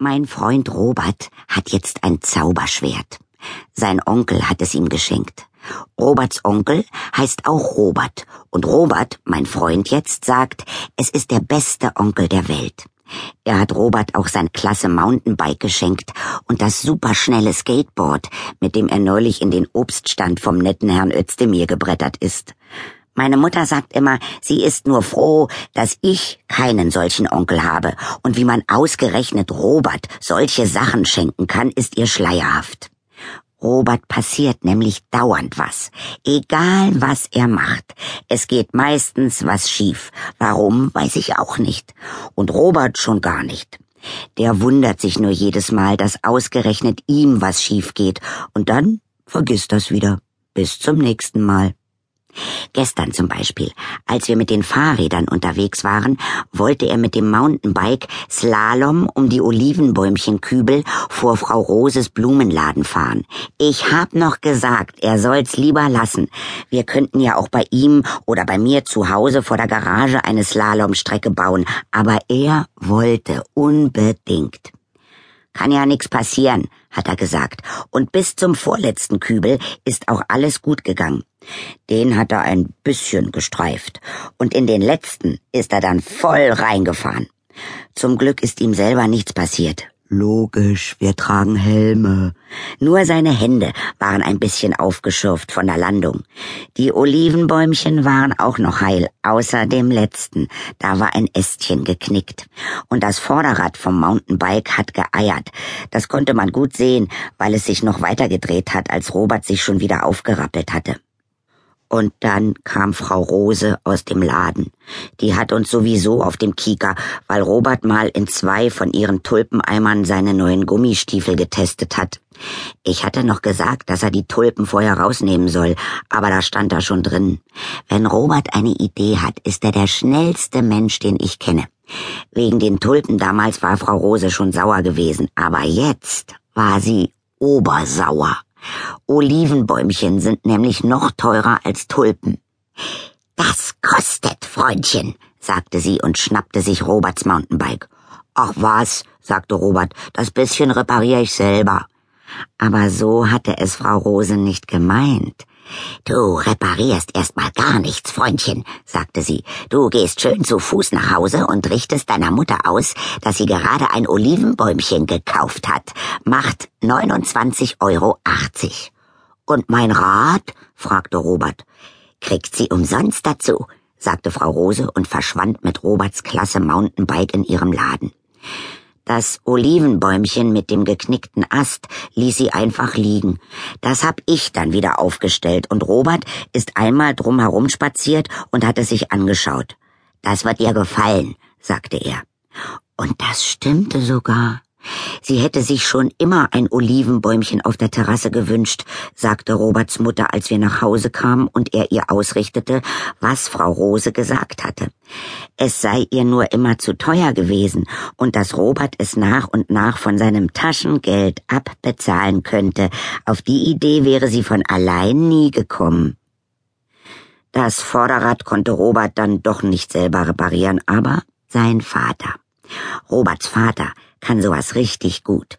Mein Freund Robert hat jetzt ein Zauberschwert. Sein Onkel hat es ihm geschenkt. Roberts Onkel heißt auch Robert, und Robert, mein Freund jetzt, sagt, es ist der beste Onkel der Welt. Er hat Robert auch sein klasse Mountainbike geschenkt und das superschnelle Skateboard, mit dem er neulich in den Obststand vom netten Herrn Özdemir gebrettert ist. Meine Mutter sagt immer, sie ist nur froh, dass ich keinen solchen Onkel habe, und wie man ausgerechnet Robert solche Sachen schenken kann, ist ihr schleierhaft. Robert passiert nämlich dauernd was, egal was er macht. Es geht meistens was schief. Warum, weiß ich auch nicht. Und Robert schon gar nicht. Der wundert sich nur jedes Mal, dass ausgerechnet ihm was schief geht, und dann vergisst das wieder. Bis zum nächsten Mal. Gestern zum Beispiel, als wir mit den Fahrrädern unterwegs waren, wollte er mit dem Mountainbike Slalom um die Olivenbäumchenkübel vor Frau Roses Blumenladen fahren. Ich hab noch gesagt, er soll's lieber lassen. Wir könnten ja auch bei ihm oder bei mir zu Hause vor der Garage eine Slalomstrecke bauen, aber er wollte unbedingt. Kann ja nix passieren, hat er gesagt, und bis zum vorletzten Kübel ist auch alles gut gegangen. Den hat er ein bisschen gestreift, und in den letzten ist er dann voll reingefahren. Zum Glück ist ihm selber nichts passiert. Logisch, wir tragen Helme. Nur seine Hände waren ein bisschen aufgeschürft von der Landung. Die Olivenbäumchen waren auch noch heil, außer dem letzten. Da war ein Ästchen geknickt. Und das Vorderrad vom Mountainbike hat geeiert. Das konnte man gut sehen, weil es sich noch weiter gedreht hat, als Robert sich schon wieder aufgerappelt hatte. Und dann kam Frau Rose aus dem Laden. Die hat uns sowieso auf dem Kieker, weil Robert mal in zwei von ihren Tulpeneimern seine neuen Gummistiefel getestet hat. Ich hatte noch gesagt, dass er die Tulpen vorher rausnehmen soll, aber da stand er schon drin. Wenn Robert eine Idee hat, ist er der schnellste Mensch, den ich kenne. Wegen den Tulpen damals war Frau Rose schon sauer gewesen, aber jetzt war sie obersauer. Olivenbäumchen sind nämlich noch teurer als Tulpen. Das kostet, Freundchen, sagte sie und schnappte sich Roberts Mountainbike. Ach was, sagte Robert, das bisschen repariere ich selber. Aber so hatte es Frau Rose nicht gemeint. Du reparierst erst mal gar nichts, Freundchen, sagte sie. Du gehst schön zu Fuß nach Hause und richtest deiner Mutter aus, dass sie gerade ein Olivenbäumchen gekauft hat. Macht 29,80 Euro. Und mein Rat? fragte Robert. Kriegt sie umsonst dazu, sagte Frau Rose und verschwand mit Roberts Klasse Mountainbike in ihrem Laden. Das Olivenbäumchen mit dem geknickten Ast ließ sie einfach liegen. Das hab ich dann wieder aufgestellt und Robert ist einmal drum herum spaziert und hat es sich angeschaut. Das wird ihr gefallen, sagte er. Und das stimmte sogar. Sie hätte sich schon immer ein Olivenbäumchen auf der Terrasse gewünscht, sagte Roberts Mutter, als wir nach Hause kamen und er ihr ausrichtete, was Frau Rose gesagt hatte. Es sei ihr nur immer zu teuer gewesen und dass Robert es nach und nach von seinem Taschengeld abbezahlen könnte. Auf die Idee wäre sie von allein nie gekommen. Das Vorderrad konnte Robert dann doch nicht selber reparieren, aber sein Vater. Roberts Vater kann sowas richtig gut.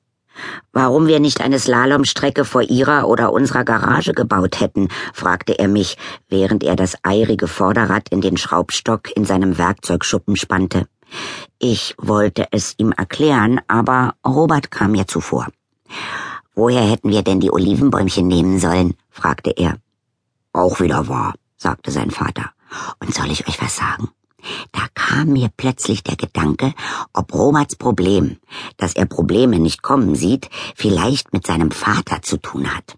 Warum wir nicht eine Slalomstrecke vor ihrer oder unserer Garage gebaut hätten, fragte er mich, während er das eirige Vorderrad in den Schraubstock in seinem Werkzeugschuppen spannte. Ich wollte es ihm erklären, aber Robert kam mir zuvor. Woher hätten wir denn die Olivenbäumchen nehmen sollen? fragte er. Auch wieder wahr, sagte sein Vater. Und soll ich euch was sagen? Kam mir plötzlich der Gedanke, ob Roberts Problem, dass er Probleme nicht kommen sieht, vielleicht mit seinem Vater zu tun hat.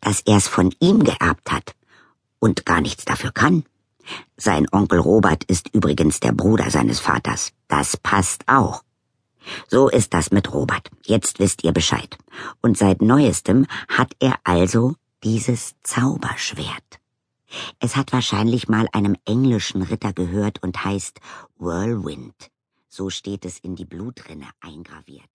Dass er es von ihm geerbt hat und gar nichts dafür kann. Sein Onkel Robert ist übrigens der Bruder seines Vaters. Das passt auch. So ist das mit Robert. Jetzt wisst ihr Bescheid. Und seit neuestem hat er also dieses Zauberschwert. Es hat wahrscheinlich mal einem englischen Ritter gehört und heißt Whirlwind. So steht es in die Blutrinne eingraviert.